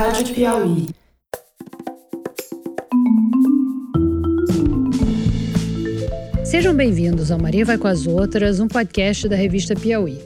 Rádio Piauí. Sejam bem-vindos ao Maria Vai com as Outras, um podcast da revista Piauí.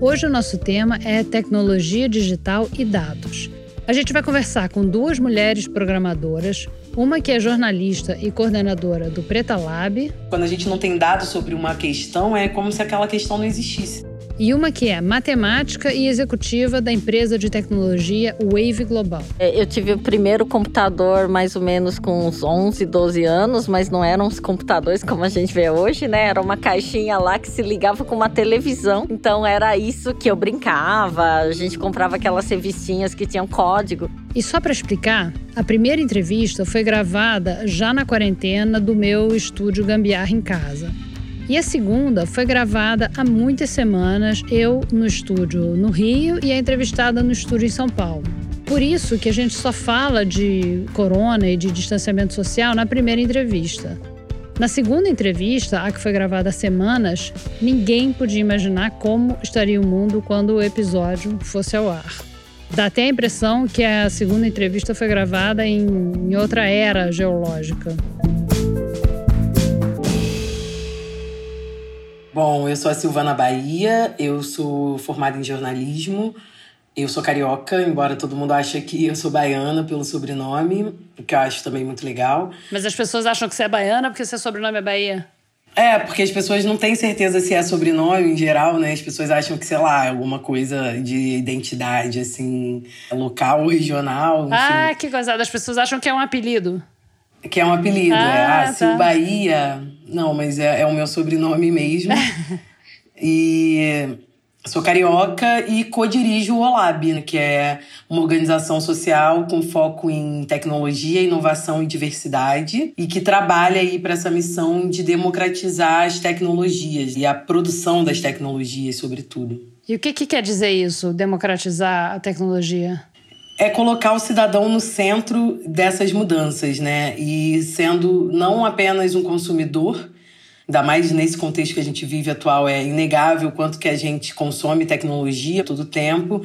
Hoje o nosso tema é tecnologia digital e dados. A gente vai conversar com duas mulheres programadoras, uma que é jornalista e coordenadora do Preta Lab. Quando a gente não tem dados sobre uma questão, é como se aquela questão não existisse e uma que é matemática e executiva da empresa de tecnologia Wave Global. É, eu tive o primeiro computador mais ou menos com uns 11, 12 anos, mas não eram os computadores como a gente vê hoje, né? Era uma caixinha lá que se ligava com uma televisão. Então era isso que eu brincava. A gente comprava aquelas revistinhas que tinham código. E só para explicar, a primeira entrevista foi gravada já na quarentena do meu estúdio Gambiarra em casa. E a segunda foi gravada há muitas semanas, eu no estúdio no Rio e a entrevistada no estúdio em São Paulo. Por isso que a gente só fala de corona e de distanciamento social na primeira entrevista. Na segunda entrevista, a que foi gravada há semanas, ninguém podia imaginar como estaria o mundo quando o episódio fosse ao ar. Dá até a impressão que a segunda entrevista foi gravada em, em outra era geológica. Bom, eu sou a Silvana Bahia, eu sou formada em jornalismo, eu sou carioca, embora todo mundo ache que eu sou baiana pelo sobrenome, o que eu acho também muito legal. Mas as pessoas acham que você é baiana porque seu sobrenome é Bahia? É, porque as pessoas não têm certeza se é sobrenome em geral, né? As pessoas acham que, sei lá, é alguma coisa de identidade, assim, local regional. Enfim. Ah, que gozada. As pessoas acham que é um apelido. Que é um apelido, ah, é. Ah, tá. Bahia. Não, mas é, é o meu sobrenome mesmo. e sou carioca e co-dirijo o OLAB, que é uma organização social com foco em tecnologia, inovação e diversidade e que trabalha aí para essa missão de democratizar as tecnologias e a produção das tecnologias, sobretudo. E o que, que quer dizer isso, democratizar a tecnologia? É colocar o cidadão no centro dessas mudanças, né? E sendo não apenas um consumidor, ainda mais nesse contexto que a gente vive atual, é inegável o quanto que a gente consome tecnologia todo tempo.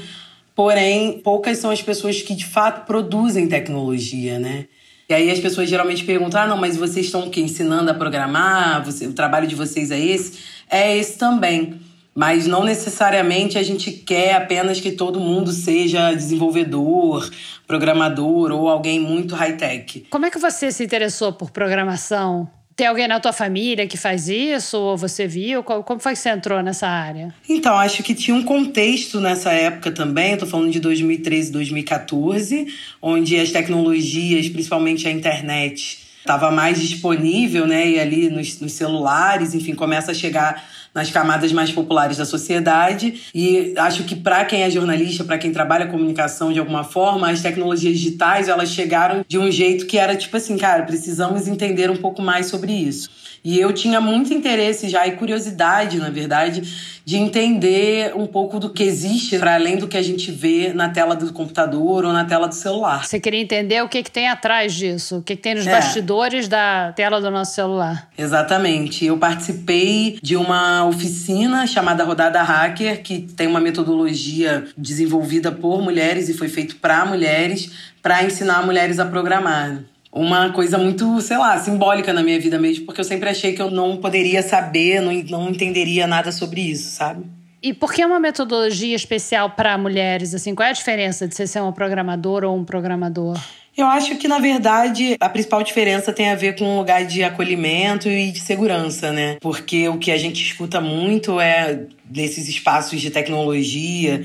Porém, poucas são as pessoas que de fato produzem tecnologia, né? E aí as pessoas geralmente perguntam: ah, não, mas vocês estão o quê? ensinando a programar? Você, o trabalho de vocês é esse? É esse também. Mas não necessariamente a gente quer apenas que todo mundo seja desenvolvedor, programador ou alguém muito high-tech. Como é que você se interessou por programação? Tem alguém na tua família que faz isso? Ou você viu? Como foi que você entrou nessa área? Então, acho que tinha um contexto nessa época também. Estou falando de 2013, 2014, onde as tecnologias, principalmente a internet, estava mais disponível, né? E ali nos, nos celulares, enfim, começa a chegar nas camadas mais populares da sociedade. E acho que para quem é jornalista, para quem trabalha comunicação de alguma forma, as tecnologias digitais elas chegaram de um jeito que era tipo assim, cara, precisamos entender um pouco mais sobre isso. E eu tinha muito interesse já e curiosidade, na verdade, de entender um pouco do que existe para além do que a gente vê na tela do computador ou na tela do celular. Você queria entender o que, que tem atrás disso, o que, que tem nos é. bastidores da tela do nosso celular. Exatamente. Eu participei de uma oficina chamada Rodada Hacker, que tem uma metodologia desenvolvida por mulheres e foi feito para mulheres, para ensinar mulheres a programar uma coisa muito, sei lá, simbólica na minha vida mesmo, porque eu sempre achei que eu não poderia saber, não, não entenderia nada sobre isso, sabe? E por que uma metodologia especial para mulheres? Assim, qual é a diferença de você ser uma programadora ou um programador? Eu acho que, na verdade, a principal diferença tem a ver com um lugar de acolhimento e de segurança, né? Porque o que a gente escuta muito é nesses espaços de tecnologia,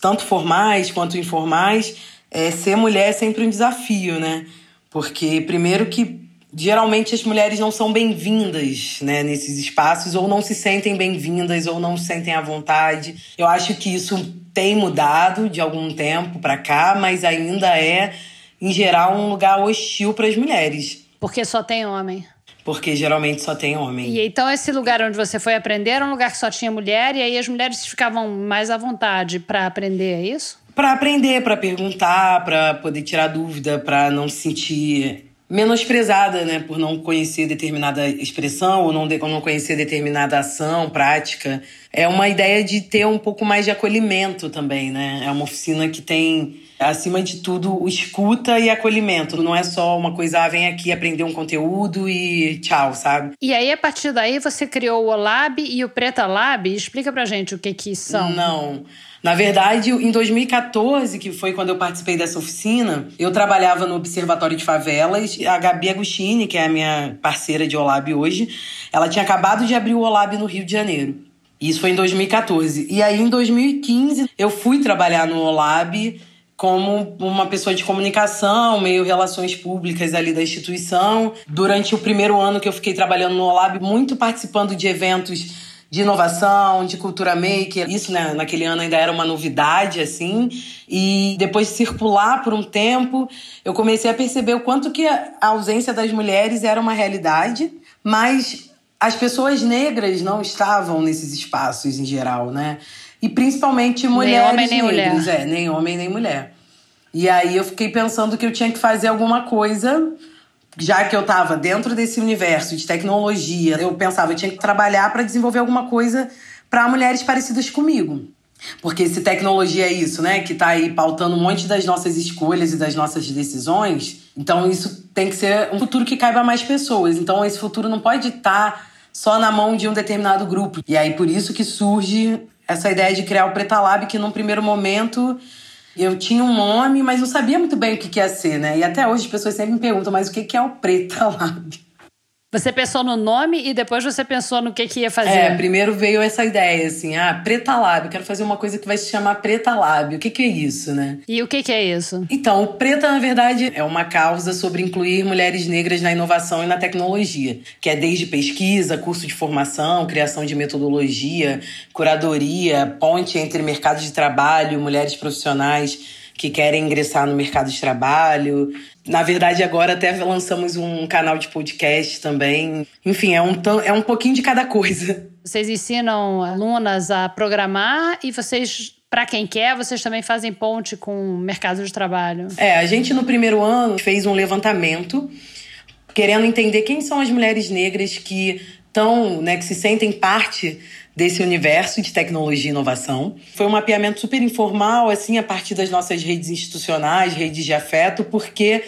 tanto formais quanto informais, é, ser mulher é sempre um desafio, né? Porque, primeiro, que geralmente as mulheres não são bem-vindas né, nesses espaços, ou não se sentem bem-vindas, ou não se sentem à vontade. Eu acho que isso tem mudado de algum tempo para cá, mas ainda é, em geral, um lugar hostil para as mulheres. Porque só tem homem. Porque geralmente só tem homem. E então esse lugar onde você foi aprender era um lugar que só tinha mulher, e aí as mulheres ficavam mais à vontade para aprender, é isso? Para aprender, para perguntar, para poder tirar dúvida, para não se sentir menosprezada, né, por não conhecer determinada expressão ou não, de, ou não conhecer determinada ação, prática. É uma ideia de ter um pouco mais de acolhimento também, né? É uma oficina que tem acima de tudo, o escuta e acolhimento. Não é só uma coisa, ah, vem aqui aprender um conteúdo e tchau, sabe? E aí, a partir daí, você criou o Olab e o Preta Lab. Explica pra gente o que que são. Não. Na verdade, em 2014, que foi quando eu participei dessa oficina, eu trabalhava no Observatório de Favelas. A Gabi Agostini, que é a minha parceira de Olab hoje, ela tinha acabado de abrir o Olab no Rio de Janeiro. Isso foi em 2014. E aí, em 2015, eu fui trabalhar no Olab como uma pessoa de comunicação, meio relações públicas ali da instituição. Durante o primeiro ano que eu fiquei trabalhando no Olab, muito participando de eventos de inovação, de cultura maker. Isso, né, naquele ano ainda era uma novidade, assim. E depois de circular por um tempo, eu comecei a perceber o quanto que a ausência das mulheres era uma realidade, mas as pessoas negras não estavam nesses espaços em geral, né? E principalmente mulheres nem homem, negras, nem mulher. é, nem homem nem mulher. E aí eu fiquei pensando que eu tinha que fazer alguma coisa já que eu estava dentro desse universo de tecnologia, eu pensava eu tinha que trabalhar para desenvolver alguma coisa para mulheres parecidas comigo. Porque se tecnologia é isso, né, que está aí pautando um monte das nossas escolhas e das nossas decisões, então isso tem que ser um futuro que caiba a mais pessoas. Então esse futuro não pode estar tá só na mão de um determinado grupo. E aí por isso que surge essa ideia de criar o Preta Lab, que num primeiro momento eu tinha um nome, mas não sabia muito bem o que, que ia ser, né? E até hoje as pessoas sempre me perguntam, mas o que, que é o Preta Lab? Você pensou no nome e depois você pensou no que, que ia fazer? É, primeiro veio essa ideia, assim, ah, Preta Lab, quero fazer uma coisa que vai se chamar Preta Lab. O que, que é isso, né? E o que, que é isso? Então, o Preta, na verdade, é uma causa sobre incluir mulheres negras na inovação e na tecnologia, que é desde pesquisa, curso de formação, criação de metodologia, curadoria, ponte entre mercado de trabalho, mulheres profissionais que querem ingressar no mercado de trabalho. Na verdade, agora até lançamos um canal de podcast também. Enfim, é um, é um pouquinho de cada coisa. Vocês ensinam alunas a programar e vocês para quem quer, vocês também fazem ponte com o mercado de trabalho? É, a gente no primeiro ano fez um levantamento querendo entender quem são as mulheres negras que estão, né, que se sentem parte desse universo de tecnologia e inovação. Foi um mapeamento super informal, assim, a partir das nossas redes institucionais, redes de afeto, porque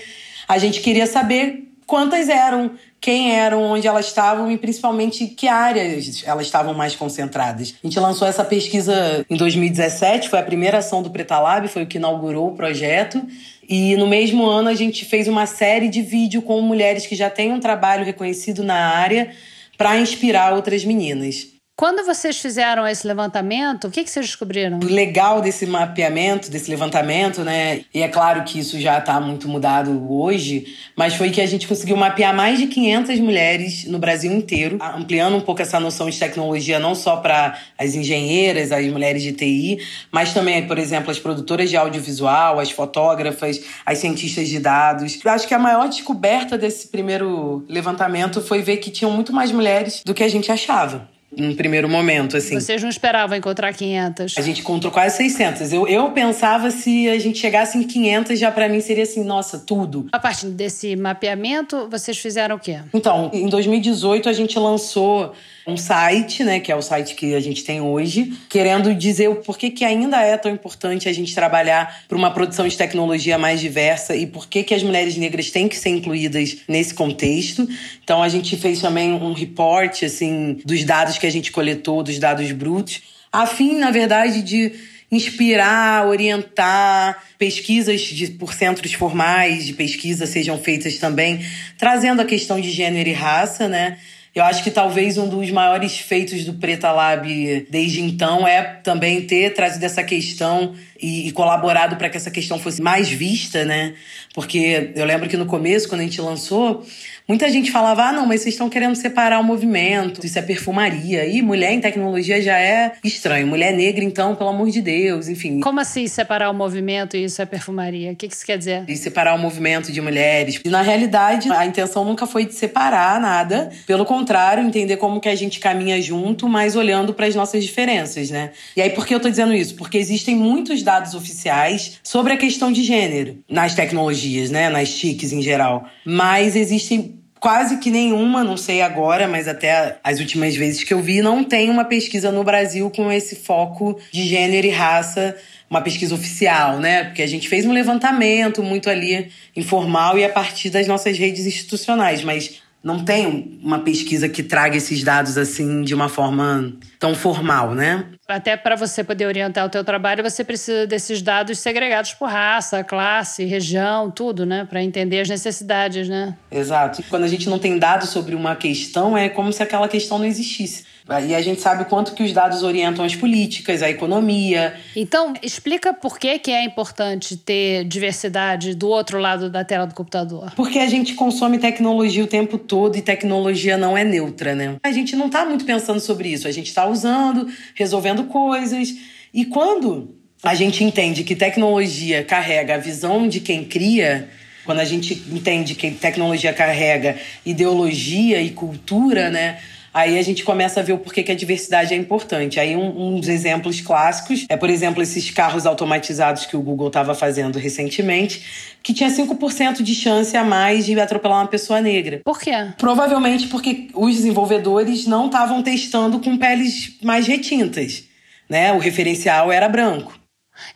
a gente queria saber quantas eram, quem eram, onde elas estavam e principalmente que áreas elas estavam mais concentradas. A gente lançou essa pesquisa em 2017, foi a primeira ação do Preta Lab, foi o que inaugurou o projeto. E no mesmo ano a gente fez uma série de vídeo com mulheres que já têm um trabalho reconhecido na área para inspirar outras meninas. Quando vocês fizeram esse levantamento, o que, que vocês descobriram? O legal desse mapeamento, desse levantamento, né? E é claro que isso já está muito mudado hoje, mas foi que a gente conseguiu mapear mais de 500 mulheres no Brasil inteiro, ampliando um pouco essa noção de tecnologia não só para as engenheiras, as mulheres de TI, mas também, por exemplo, as produtoras de audiovisual, as fotógrafas, as cientistas de dados. Eu acho que a maior descoberta desse primeiro levantamento foi ver que tinham muito mais mulheres do que a gente achava num primeiro momento, assim. Vocês não esperavam encontrar 500? A gente encontrou quase 600. Eu, eu pensava se a gente chegasse em 500, já para mim seria assim, nossa, tudo. A partir desse mapeamento, vocês fizeram o quê? Então, em 2018 a gente lançou um site, né, que é o site que a gente tem hoje, querendo dizer o porquê que ainda é tão importante a gente trabalhar para uma produção de tecnologia mais diversa e por que as mulheres negras têm que ser incluídas nesse contexto. Então a gente fez também um report assim dos dados que a gente coletou, dos dados brutos, a fim, na verdade, de inspirar, orientar, pesquisas de, por centros formais de pesquisa sejam feitas também, trazendo a questão de gênero e raça, né? Eu acho que talvez um dos maiores feitos do Preta Lab desde então é também ter trazido essa questão e, e colaborado para que essa questão fosse mais vista, né? Porque eu lembro que no começo, quando a gente lançou, Muita gente falava: ah, não, mas vocês estão querendo separar o movimento, isso é perfumaria. E mulher em tecnologia já é estranho. Mulher negra, então, pelo amor de Deus, enfim. Como assim separar o movimento e isso é perfumaria? O que isso quer dizer? E separar o movimento de mulheres. E, na realidade, a intenção nunca foi de separar nada. Pelo contrário, entender como que a gente caminha junto, mas olhando para as nossas diferenças, né? E aí, por que eu tô dizendo isso? Porque existem muitos dados oficiais sobre a questão de gênero nas tecnologias, né? Nas TICs em geral. Mas existem quase que nenhuma, não sei agora, mas até as últimas vezes que eu vi, não tem uma pesquisa no Brasil com esse foco de gênero e raça uma pesquisa oficial, né? Porque a gente fez um levantamento muito ali informal e a partir das nossas redes institucionais, mas não tem uma pesquisa que traga esses dados assim de uma forma tão formal, né? Até para você poder orientar o teu trabalho, você precisa desses dados segregados por raça, classe, região, tudo, né, para entender as necessidades, né? Exato. Quando a gente não tem dados sobre uma questão, é como se aquela questão não existisse. E a gente sabe quanto que os dados orientam as políticas, a economia. Então, explica por que, que é importante ter diversidade do outro lado da tela do computador. Porque a gente consome tecnologia o tempo todo e tecnologia não é neutra, né? A gente não está muito pensando sobre isso. A gente está usando, resolvendo coisas. E quando a gente entende que tecnologia carrega a visão de quem cria, quando a gente entende que tecnologia carrega ideologia e cultura, né? Aí a gente começa a ver o porquê que a diversidade é importante. Aí um, uns exemplos clássicos é, por exemplo, esses carros automatizados que o Google estava fazendo recentemente, que tinha 5% de chance a mais de atropelar uma pessoa negra. Por quê? Provavelmente porque os desenvolvedores não estavam testando com peles mais retintas. Né? O referencial era branco.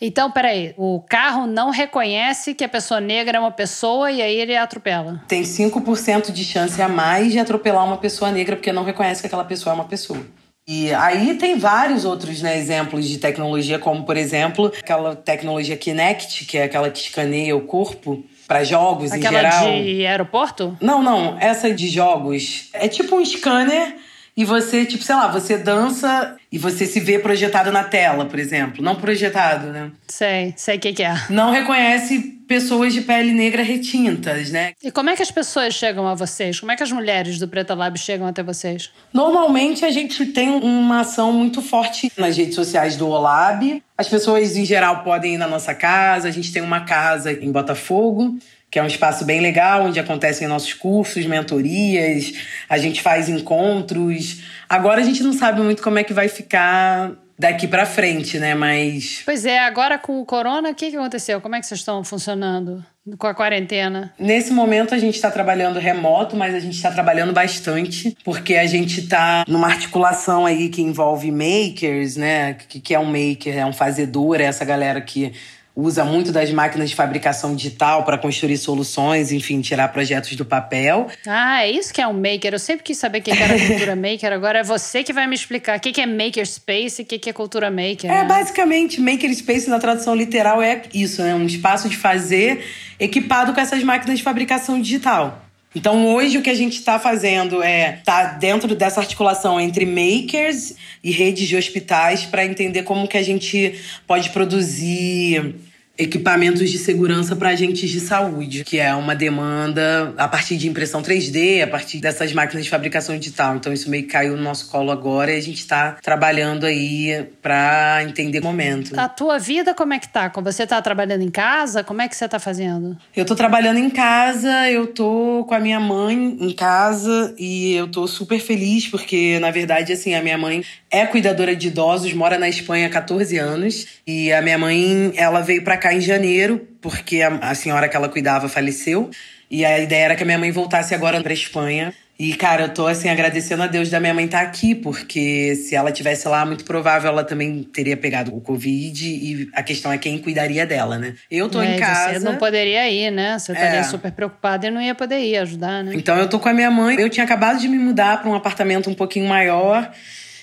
Então, peraí, o carro não reconhece que a pessoa negra é uma pessoa e aí ele atropela. Tem 5% de chance a mais de atropelar uma pessoa negra porque não reconhece que aquela pessoa é uma pessoa. E aí tem vários outros né, exemplos de tecnologia, como por exemplo, aquela tecnologia Kinect, que é aquela que escaneia o corpo para jogos aquela em geral. de aeroporto? Não, não, essa de jogos. É tipo um scanner e você, tipo, sei lá, você dança e você se vê projetado na tela, por exemplo. Não projetado, né? Sei, sei o que, que é. Não reconhece pessoas de pele negra retintas, né? E como é que as pessoas chegam a vocês? Como é que as mulheres do Preta Lab chegam até vocês? Normalmente a gente tem uma ação muito forte nas redes sociais do Olab. As pessoas, em geral, podem ir na nossa casa. A gente tem uma casa em Botafogo que é um espaço bem legal, onde acontecem nossos cursos, mentorias, a gente faz encontros. Agora a gente não sabe muito como é que vai ficar daqui para frente, né? Mas. Pois é, agora com o corona, o que, que aconteceu? Como é que vocês estão funcionando com a quarentena? Nesse momento a gente está trabalhando remoto, mas a gente está trabalhando bastante, porque a gente está numa articulação aí que envolve makers, né? O que, que é um maker? É um fazedor, é essa galera que usa muito das máquinas de fabricação digital para construir soluções, enfim, tirar projetos do papel. Ah, é isso que é um maker. Eu sempre quis saber o que era cultura maker. Agora é você que vai me explicar o que é maker space e o que é cultura maker. É, né? basicamente, maker space na tradução literal é isso, né? Um espaço de fazer equipado com essas máquinas de fabricação digital. Então, hoje, o que a gente está fazendo é estar tá dentro dessa articulação entre makers e redes de hospitais para entender como que a gente pode produzir equipamentos de segurança para agentes de saúde, que é uma demanda a partir de impressão 3D, a partir dessas máquinas de fabricação digital. Então isso meio que caiu no nosso colo agora e a gente está trabalhando aí para entender o momento. A tua vida como é que tá? Você tá trabalhando em casa? Como é que você tá fazendo? Eu tô trabalhando em casa, eu tô com a minha mãe em casa e eu tô super feliz porque na verdade assim, a minha mãe é cuidadora de idosos, mora na Espanha há 14 anos e a minha mãe, ela veio para cá em janeiro, porque a, a senhora que ela cuidava faleceu. E a ideia era que a minha mãe voltasse agora pra Espanha. E, cara, eu tô, assim, agradecendo a Deus da minha mãe estar tá aqui, porque se ela tivesse lá, muito provável ela também teria pegado o Covid e a questão é quem cuidaria dela, né? Eu tô em casa. Você não poderia ir, né? Você estaria é. super preocupada e não ia poder ir ajudar, né? Então eu tô com a minha mãe. Eu tinha acabado de me mudar para um apartamento um pouquinho maior.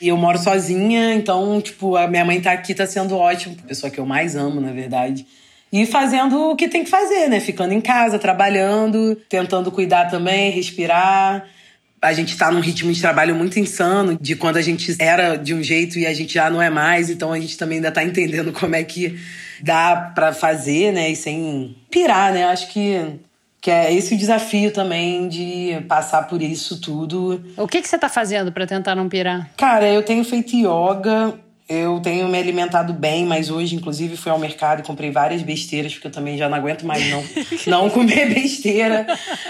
E eu moro sozinha, então, tipo, a minha mãe tá aqui, tá sendo ótimo. Pessoa que eu mais amo, na verdade. E fazendo o que tem que fazer, né? Ficando em casa, trabalhando, tentando cuidar também, respirar. A gente tá num ritmo de trabalho muito insano, de quando a gente era de um jeito e a gente já não é mais, então a gente também ainda tá entendendo como é que dá para fazer, né? E sem pirar, né? Acho que que é esse o desafio também de passar por isso tudo. O que, que você está fazendo para tentar não pirar? Cara, eu tenho feito yoga, eu tenho me alimentado bem, mas hoje, inclusive, fui ao mercado e comprei várias besteiras, porque eu também já não aguento mais não, não comer besteira,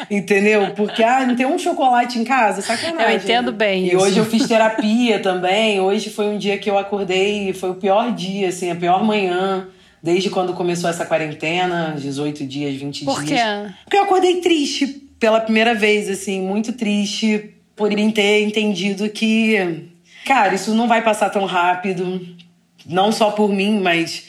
entendeu? Porque, ah, não tem um chocolate em casa, sacanagem. Eu entendo bem E isso. hoje eu fiz terapia também, hoje foi um dia que eu acordei, foi o pior dia, assim, a pior manhã desde quando começou essa quarentena, 18 dias, 20 Por dias. Quê? Porque eu acordei triste. pela primeira vez, assim, muito triste por ter entendido que, cara, isso não vai passar tão rápido, não só por mim, mas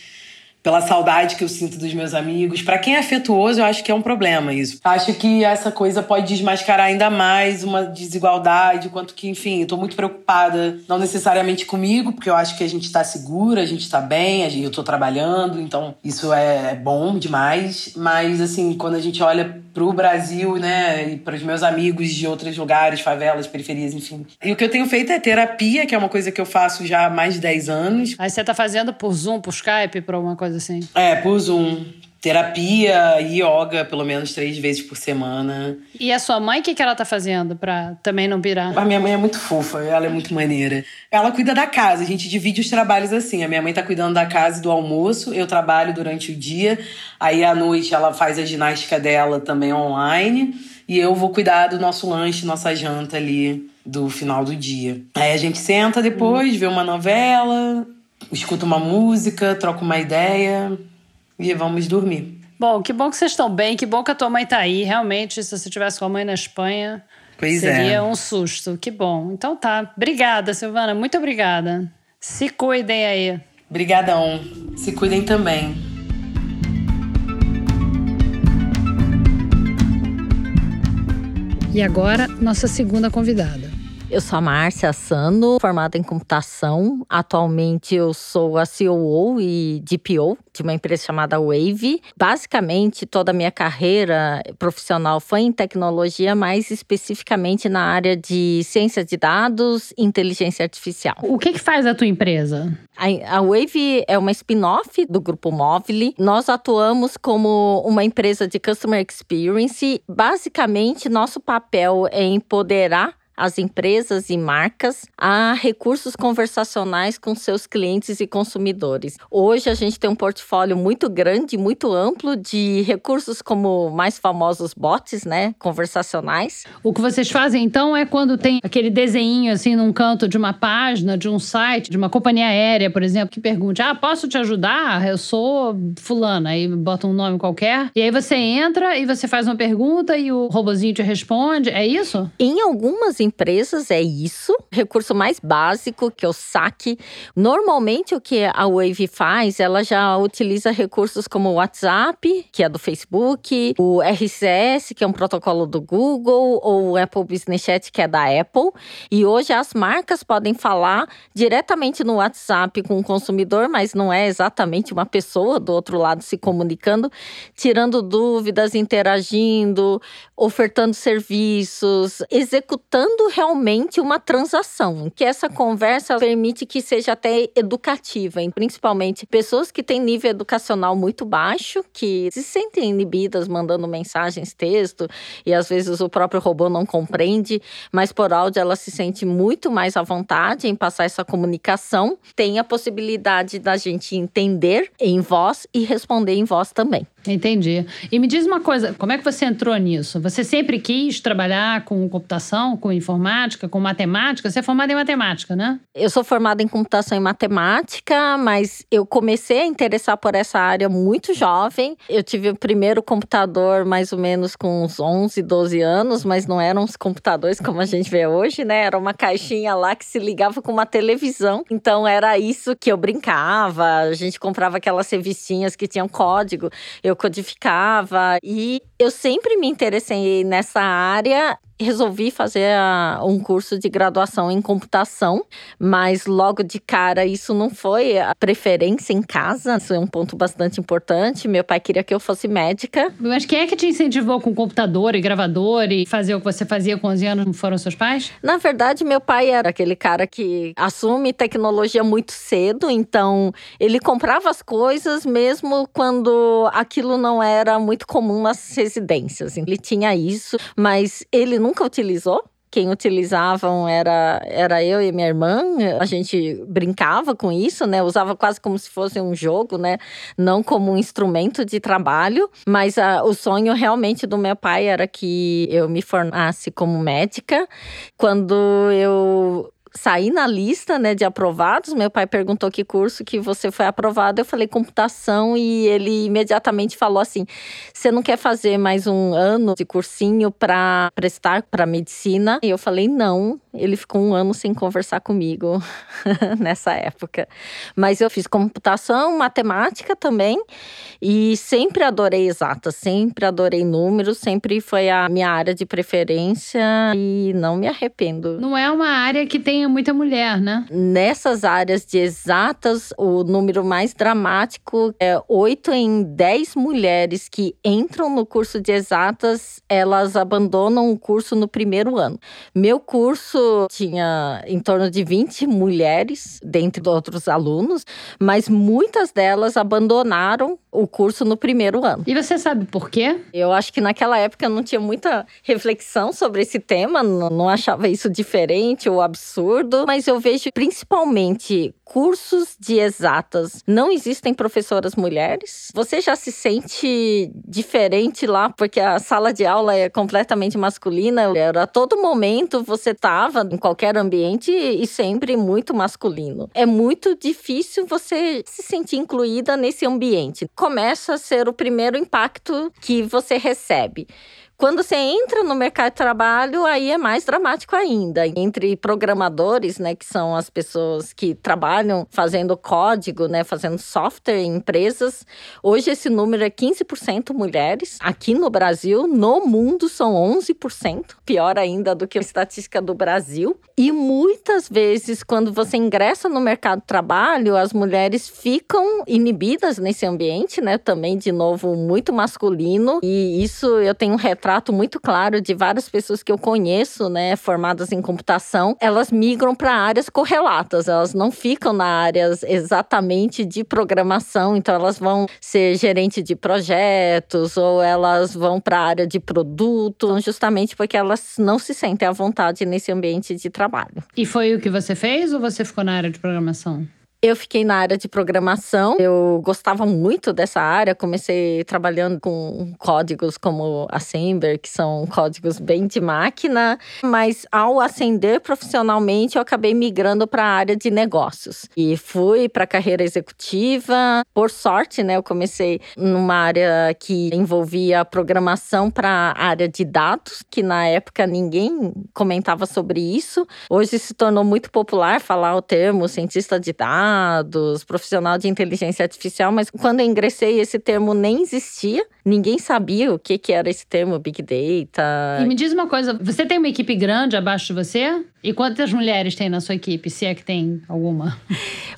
pela saudade que eu sinto dos meus amigos. Para quem é afetuoso, eu acho que é um problema isso. Acho que essa coisa pode desmascarar ainda mais uma desigualdade, quanto que, enfim, eu tô muito preocupada, não necessariamente comigo, porque eu acho que a gente tá segura, a gente tá bem, eu tô trabalhando, então isso é bom demais, mas assim, quando a gente olha pro Brasil, né, e para os meus amigos de outros lugares, favelas, periferias, enfim. E o que eu tenho feito é terapia, que é uma coisa que eu faço já há mais de 10 anos. Aí você tá fazendo por Zoom, por Skype, por alguma coisa assim? É, por Zoom. Terapia e yoga, pelo menos três vezes por semana. E a sua mãe, o que, que ela tá fazendo pra também não pirar? A minha mãe é muito fofa, ela é muito maneira. Ela cuida da casa, a gente divide os trabalhos assim. A minha mãe tá cuidando da casa e do almoço, eu trabalho durante o dia. Aí à noite ela faz a ginástica dela também online. E eu vou cuidar do nosso lanche, nossa janta ali do final do dia. Aí a gente senta depois, hum. vê uma novela, escuta uma música, troca uma ideia e vamos dormir. Bom, que bom que vocês estão bem, que bom que a tua mãe tá aí. Realmente, se você tivesse com a mãe na Espanha, pois seria é. um susto. Que bom. Então tá. Obrigada, Silvana. Muito obrigada. Se cuidem aí. Obrigadão. Se cuidem também. E agora, nossa segunda convidada. Eu sou a Márcia Sano, formada em computação. Atualmente eu sou a COO e DPO de uma empresa chamada Wave. Basicamente, toda a minha carreira profissional foi em tecnologia, mais especificamente na área de ciência de dados e inteligência artificial. O que, que faz a tua empresa? A, a Wave é uma spin-off do grupo Mobile. Nós atuamos como uma empresa de customer experience. Basicamente, nosso papel é empoderar as empresas e marcas a recursos conversacionais com seus clientes e consumidores. Hoje a gente tem um portfólio muito grande, muito amplo de recursos como mais famosos bots, né, conversacionais. O que vocês fazem então é quando tem aquele desenho assim num canto de uma página, de um site, de uma companhia aérea, por exemplo, que pergunte: "Ah, posso te ajudar? Eu sou fulana", aí bota um nome qualquer. E aí você entra e você faz uma pergunta e o robozinho te responde. É isso? Em algumas empresas é isso. Recurso mais básico, que é o saque. Normalmente, o que a Wave faz, ela já utiliza recursos como o WhatsApp, que é do Facebook, o RCS, que é um protocolo do Google, ou o Apple Business Chat, que é da Apple. E hoje as marcas podem falar diretamente no WhatsApp com o consumidor, mas não é exatamente uma pessoa do outro lado se comunicando, tirando dúvidas, interagindo, ofertando serviços, executando realmente uma transação, que essa conversa permite que seja até educativa, principalmente pessoas que têm nível educacional muito baixo, que se sentem inibidas mandando mensagens, texto, e às vezes o próprio robô não compreende, mas por áudio ela se sente muito mais à vontade em passar essa comunicação, tem a possibilidade da gente entender em voz e responder em voz também. Entendi. E me diz uma coisa, como é que você entrou nisso? Você sempre quis trabalhar com computação, com informática, com matemática? Você é formada em matemática, né? Eu sou formada em computação e matemática, mas eu comecei a interessar por essa área muito jovem. Eu tive o primeiro computador mais ou menos com uns 11, 12 anos, mas não eram os computadores como a gente vê hoje, né? Era uma caixinha lá que se ligava com uma televisão. Então era isso que eu brincava. A gente comprava aquelas revistinhas que tinham código. Eu eu codificava e eu sempre me interessei nessa área resolvi fazer a, um curso de graduação em computação, mas logo de cara isso não foi a preferência em casa, isso é um ponto bastante importante. Meu pai queria que eu fosse médica. Mas quem é que te incentivou com computador e gravador e fazer o que você fazia com 11 anos? Não foram seus pais? Na verdade, meu pai era aquele cara que assume tecnologia muito cedo, então ele comprava as coisas mesmo quando aquilo não era muito comum nas residências. Ele tinha isso, mas ele não nunca utilizou. Quem utilizavam era, era eu e minha irmã. A gente brincava com isso, né? Usava quase como se fosse um jogo, né? Não como um instrumento de trabalho. Mas a, o sonho realmente do meu pai era que eu me formasse como médica. Quando eu saí na lista, né, de aprovados. Meu pai perguntou que curso que você foi aprovado. Eu falei computação e ele imediatamente falou assim: "Você não quer fazer mais um ano de cursinho para prestar para medicina?" E eu falei: "Não". Ele ficou um ano sem conversar comigo nessa época. Mas eu fiz computação, matemática também e sempre adorei exatas, sempre adorei números, sempre foi a minha área de preferência e não me arrependo. Não é uma área que tenha muita mulher, né? Nessas áreas de exatas, o número mais dramático é 8 em 10 mulheres que entram no curso de exatas, elas abandonam o curso no primeiro ano. Meu curso tinha em torno de 20 mulheres, dentre outros alunos, mas muitas delas abandonaram o curso no primeiro ano. E você sabe por quê? Eu acho que naquela época eu não tinha muita reflexão sobre esse tema, não achava isso diferente ou absurdo, mas eu vejo principalmente cursos de exatas não existem professoras mulheres. Você já se sente diferente lá porque a sala de aula é completamente masculina. Era todo momento você estava em qualquer ambiente e sempre muito masculino. É muito difícil você se sentir incluída nesse ambiente. Começa a ser o primeiro impacto que você recebe. Quando você entra no mercado de trabalho, aí é mais dramático ainda. Entre programadores, né, que são as pessoas que trabalham fazendo código, né, fazendo software em empresas, hoje esse número é 15% mulheres. Aqui no Brasil, no mundo são 11%, pior ainda do que a estatística do Brasil. E muitas vezes, quando você ingressa no mercado de trabalho, as mulheres ficam inibidas nesse ambiente, né, também de novo muito masculino. E isso eu tenho um retrato retrato muito claro de várias pessoas que eu conheço, né, formadas em computação, elas migram para áreas correlatas, elas não ficam na área exatamente de programação, então elas vão ser gerente de projetos ou elas vão para a área de produto, justamente porque elas não se sentem à vontade nesse ambiente de trabalho. E foi o que você fez ou você ficou na área de programação? Eu fiquei na área de programação. Eu gostava muito dessa área. Comecei trabalhando com códigos como Assembler, que são códigos bem de máquina. Mas ao ascender profissionalmente, eu acabei migrando para a área de negócios. E fui para a carreira executiva. Por sorte, né, eu comecei numa área que envolvia programação para a área de dados, que na época ninguém comentava sobre isso. Hoje se tornou muito popular falar o termo cientista de dados dados, profissional de inteligência artificial, mas quando eu ingressei esse termo nem existia. Ninguém sabia o que, que era esse termo Big Data. E me diz uma coisa, você tem uma equipe grande abaixo de você? E quantas mulheres tem na sua equipe, se é que tem alguma?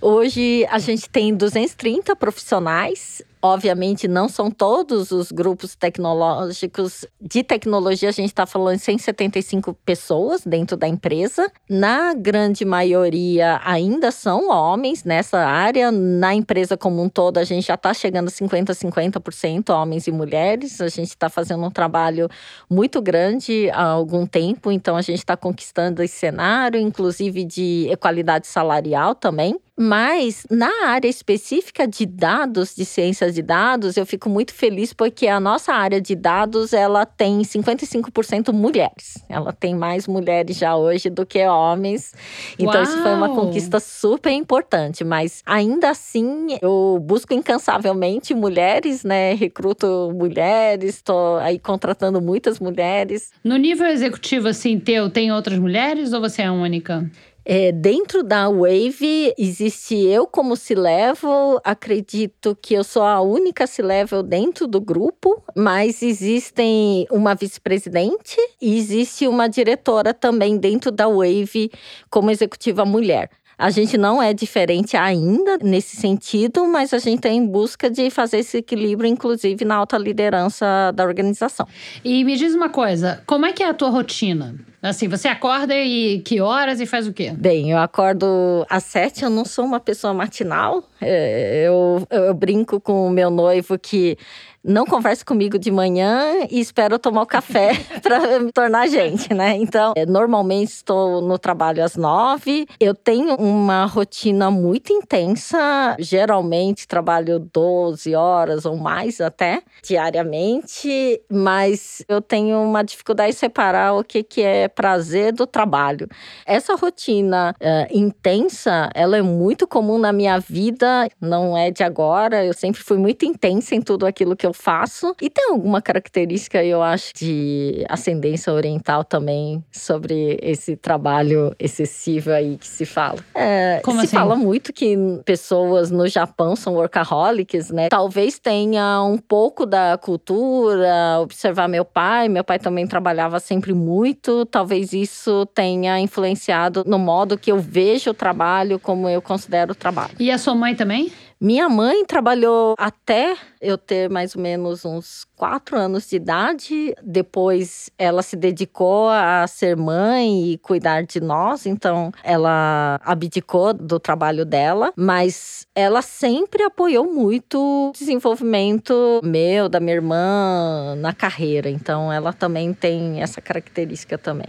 Hoje a gente tem 230 profissionais Obviamente, não são todos os grupos tecnológicos. De tecnologia, a gente está falando de 175 pessoas dentro da empresa. Na grande maioria, ainda são homens nessa área. Na empresa como um todo, a gente já está chegando a 50%, 50% homens e mulheres. A gente está fazendo um trabalho muito grande há algum tempo, então a gente está conquistando esse cenário, inclusive de equalidade salarial também. Mas na área específica de dados, de ciências de dados, eu fico muito feliz porque a nossa área de dados, ela tem 55% mulheres. Ela tem mais mulheres já hoje do que homens. Então Uau! isso foi uma conquista super importante, mas ainda assim eu busco incansavelmente mulheres, né? Recruto mulheres, estou aí contratando muitas mulheres. No nível executivo assim teu, tem outras mulheres ou você é a única? É, dentro da Wave, existe eu como C-Level. Acredito que eu sou a única C-Level dentro do grupo, mas existem uma vice-presidente e existe uma diretora também dentro da Wave como executiva mulher. A gente não é diferente ainda nesse sentido, mas a gente está em busca de fazer esse equilíbrio, inclusive na alta liderança da organização. E me diz uma coisa, como é que é a tua rotina? Assim, você acorda e que horas e faz o quê? Bem, eu acordo às sete, eu não sou uma pessoa matinal. É, eu, eu brinco com o meu noivo que não converse comigo de manhã e espero tomar o café para me tornar gente, né? Então, é, normalmente estou no trabalho às nove. Eu tenho uma rotina muito intensa. Geralmente trabalho 12 horas ou mais até diariamente, mas eu tenho uma dificuldade de separar o que, que é prazer do trabalho. Essa rotina uh, intensa, ela é muito comum na minha vida, não é de agora. Eu sempre fui muito intensa em tudo aquilo que eu eu faço. E tem alguma característica, eu acho, de ascendência oriental também sobre esse trabalho excessivo aí que se fala. É, Como se assim? fala muito que pessoas no Japão são workaholics, né? Talvez tenha um pouco da cultura, observar meu pai. Meu pai também trabalhava sempre muito. Talvez isso tenha influenciado no modo que eu vejo o trabalho, como eu considero o trabalho. E a sua mãe também? Minha mãe trabalhou até eu ter mais ou menos uns quatro anos de idade. Depois ela se dedicou a ser mãe e cuidar de nós, então ela abdicou do trabalho dela, mas ela sempre apoiou muito o desenvolvimento meu, da minha irmã na carreira. Então ela também tem essa característica também.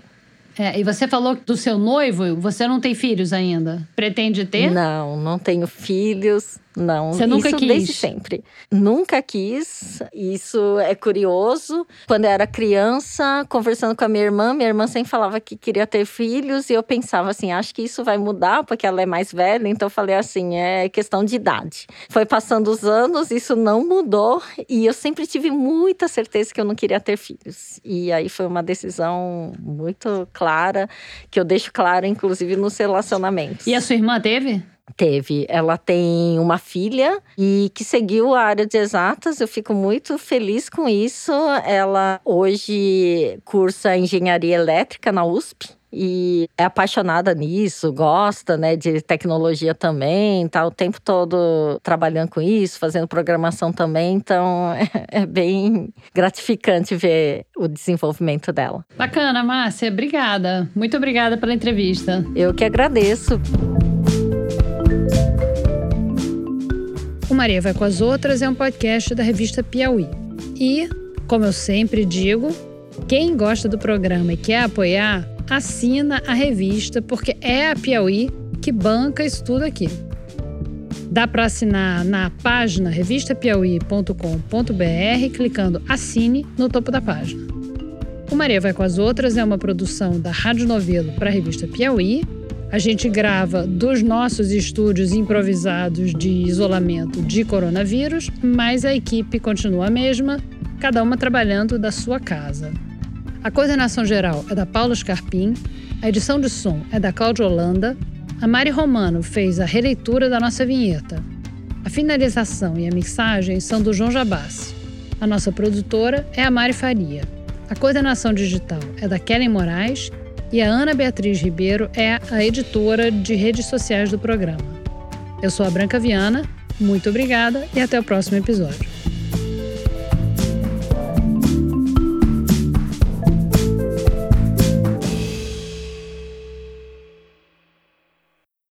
É, e você falou do seu noivo, você não tem filhos ainda. Pretende ter? Não, não tenho filhos. Não, Você nunca isso quis? desde sempre. Nunca quis. Isso é curioso. Quando eu era criança, conversando com a minha irmã, minha irmã sempre falava que queria ter filhos e eu pensava assim, acho que isso vai mudar porque ela é mais velha, então eu falei assim, é questão de idade. Foi passando os anos, isso não mudou e eu sempre tive muita certeza que eu não queria ter filhos. E aí foi uma decisão muito clara, que eu deixo clara inclusive nos relacionamentos. E a sua irmã teve? Teve. Ela tem uma filha e que seguiu a área de exatas. Eu fico muito feliz com isso. Ela hoje cursa engenharia elétrica na USP e é apaixonada nisso, gosta, né, de tecnologia também, tá o tempo todo trabalhando com isso, fazendo programação também, então é, é bem gratificante ver o desenvolvimento dela. Bacana, Márcia. Obrigada. Muito obrigada pela entrevista. Eu que agradeço. Maria Vai com as Outras é um podcast da revista Piauí. E, como eu sempre digo, quem gosta do programa e quer apoiar, assina a revista, porque é a Piauí que banca isso tudo aqui. Dá para assinar na página revistapiauí.com.br clicando Assine no topo da página. O Maria Vai com as Outras é uma produção da Rádio Novelo para a revista Piauí. A gente grava dos nossos estúdios improvisados de isolamento de coronavírus, mas a equipe continua a mesma, cada uma trabalhando da sua casa. A coordenação geral é da Paula Scarpim, a edição de som é da Cláudia Holanda, a Mari Romano fez a releitura da nossa vinheta. A finalização e a mixagem são do João Jabassi. A nossa produtora é a Mari Faria. A coordenação digital é da Kellen Moraes e a Ana Beatriz Ribeiro é a editora de redes sociais do programa. Eu sou a Branca Viana, muito obrigada e até o próximo episódio.